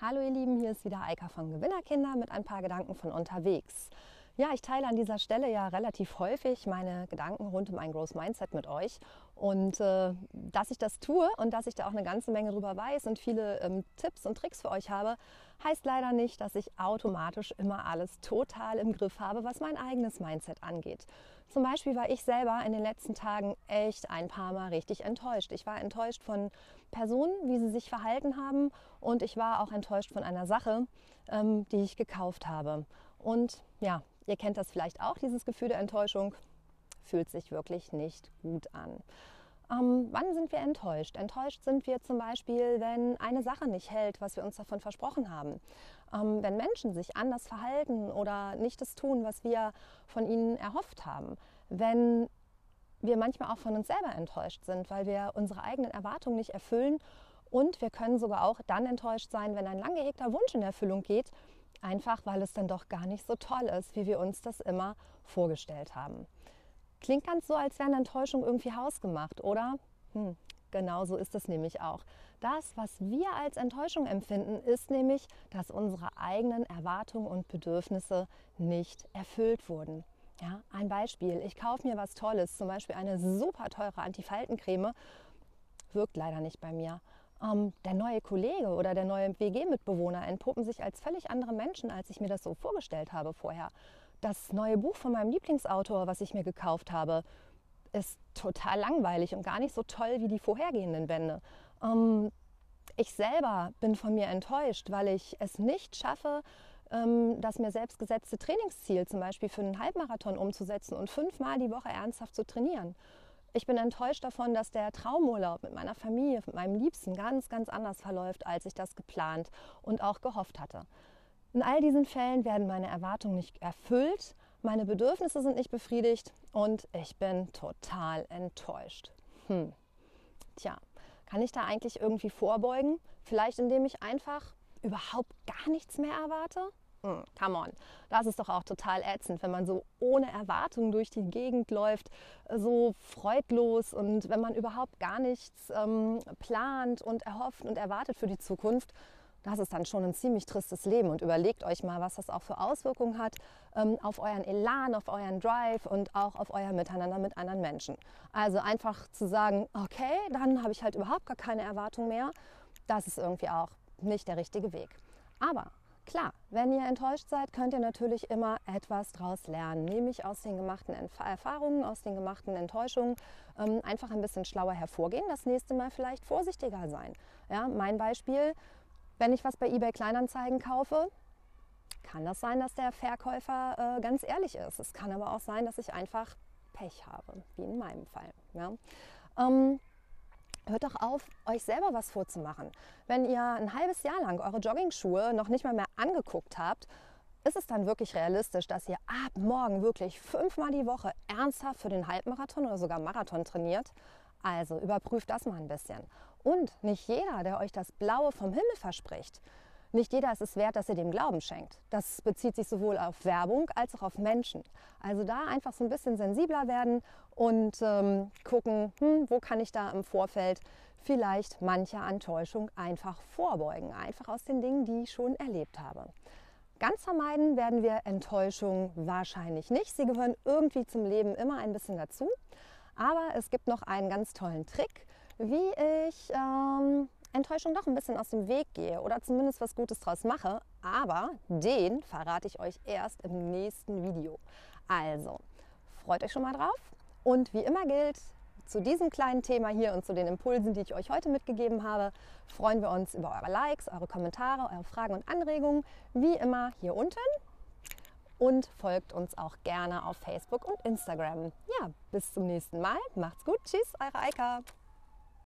Hallo ihr Lieben, hier ist wieder Eika von Gewinnerkinder mit ein paar Gedanken von unterwegs. Ja, ich teile an dieser Stelle ja relativ häufig meine Gedanken rund um ein Growth Mindset mit euch. Und äh, dass ich das tue und dass ich da auch eine ganze Menge drüber weiß und viele ähm, Tipps und Tricks für euch habe, heißt leider nicht, dass ich automatisch immer alles total im Griff habe, was mein eigenes Mindset angeht. Zum Beispiel war ich selber in den letzten Tagen echt ein paar Mal richtig enttäuscht. Ich war enttäuscht von Personen, wie sie sich verhalten haben und ich war auch enttäuscht von einer Sache, ähm, die ich gekauft habe. Und ja, Ihr kennt das vielleicht auch, dieses Gefühl der Enttäuschung. Fühlt sich wirklich nicht gut an. Ähm, wann sind wir enttäuscht? Enttäuscht sind wir zum Beispiel, wenn eine Sache nicht hält, was wir uns davon versprochen haben. Ähm, wenn Menschen sich anders verhalten oder nicht das tun, was wir von ihnen erhofft haben. Wenn wir manchmal auch von uns selber enttäuscht sind, weil wir unsere eigenen Erwartungen nicht erfüllen. Und wir können sogar auch dann enttäuscht sein, wenn ein lang gehegter Wunsch in Erfüllung geht Einfach weil es dann doch gar nicht so toll ist, wie wir uns das immer vorgestellt haben. Klingt ganz so, als wäre eine Enttäuschung irgendwie hausgemacht, oder? Hm, genau so ist es nämlich auch. Das, was wir als Enttäuschung empfinden, ist nämlich, dass unsere eigenen Erwartungen und Bedürfnisse nicht erfüllt wurden. Ja, ein Beispiel. Ich kaufe mir was Tolles, zum Beispiel eine super teure Antifaltencreme, wirkt leider nicht bei mir ähm, der neue Kollege oder der neue WG-Mitbewohner entpuppen sich als völlig andere Menschen, als ich mir das so vorgestellt habe vorher. Das neue Buch von meinem Lieblingsautor, was ich mir gekauft habe, ist total langweilig und gar nicht so toll wie die vorhergehenden Bände. Ähm, ich selber bin von mir enttäuscht, weil ich es nicht schaffe, ähm, das mir selbst gesetzte Trainingsziel zum Beispiel für einen Halbmarathon umzusetzen und fünfmal die Woche ernsthaft zu trainieren. Ich bin enttäuscht davon, dass der Traumurlaub mit meiner Familie, mit meinem Liebsten ganz, ganz anders verläuft, als ich das geplant und auch gehofft hatte. In all diesen Fällen werden meine Erwartungen nicht erfüllt, meine Bedürfnisse sind nicht befriedigt und ich bin total enttäuscht. Hm. Tja, kann ich da eigentlich irgendwie vorbeugen? Vielleicht indem ich einfach überhaupt gar nichts mehr erwarte? Mm, come on. Das ist doch auch total ätzend, wenn man so ohne Erwartung durch die Gegend läuft, so freudlos und wenn man überhaupt gar nichts ähm, plant und erhofft und erwartet für die Zukunft. Das ist dann schon ein ziemlich tristes Leben und überlegt euch mal, was das auch für Auswirkungen hat ähm, auf euren Elan, auf euren Drive und auch auf euer Miteinander mit anderen Menschen. Also einfach zu sagen, okay, dann habe ich halt überhaupt gar keine Erwartung mehr, das ist irgendwie auch nicht der richtige Weg. Aber Klar, wenn ihr enttäuscht seid, könnt ihr natürlich immer etwas daraus lernen, nämlich aus den gemachten Erfahrungen, aus den gemachten Enttäuschungen ähm, einfach ein bisschen schlauer hervorgehen, das nächste Mal vielleicht vorsichtiger sein. Ja, mein Beispiel, wenn ich was bei eBay Kleinanzeigen kaufe, kann das sein, dass der Verkäufer äh, ganz ehrlich ist. Es kann aber auch sein, dass ich einfach Pech habe, wie in meinem Fall. Ja. Ähm, Hört doch auf, euch selber was vorzumachen. Wenn ihr ein halbes Jahr lang eure Joggingschuhe noch nicht mal mehr angeguckt habt, ist es dann wirklich realistisch, dass ihr ab morgen wirklich fünfmal die Woche ernsthaft für den Halbmarathon oder sogar Marathon trainiert? Also überprüft das mal ein bisschen. Und nicht jeder, der euch das Blaue vom Himmel verspricht, nicht jeder ist es wert, dass ihr dem Glauben schenkt. Das bezieht sich sowohl auf Werbung als auch auf Menschen. Also da einfach so ein bisschen sensibler werden und ähm, gucken, hm, wo kann ich da im Vorfeld vielleicht mancher Enttäuschung einfach vorbeugen. Einfach aus den Dingen, die ich schon erlebt habe. Ganz vermeiden werden wir Enttäuschung wahrscheinlich nicht. Sie gehören irgendwie zum Leben immer ein bisschen dazu. Aber es gibt noch einen ganz tollen Trick, wie ich ähm, Enttäuschung doch ein bisschen aus dem Weg gehe oder zumindest was Gutes draus mache. Aber den verrate ich euch erst im nächsten Video. Also, freut euch schon mal drauf. Und wie immer gilt, zu diesem kleinen Thema hier und zu den Impulsen, die ich euch heute mitgegeben habe, freuen wir uns über eure Likes, eure Kommentare, eure Fragen und Anregungen, wie immer hier unten. Und folgt uns auch gerne auf Facebook und Instagram. Ja, bis zum nächsten Mal. Macht's gut. Tschüss, eure Eika.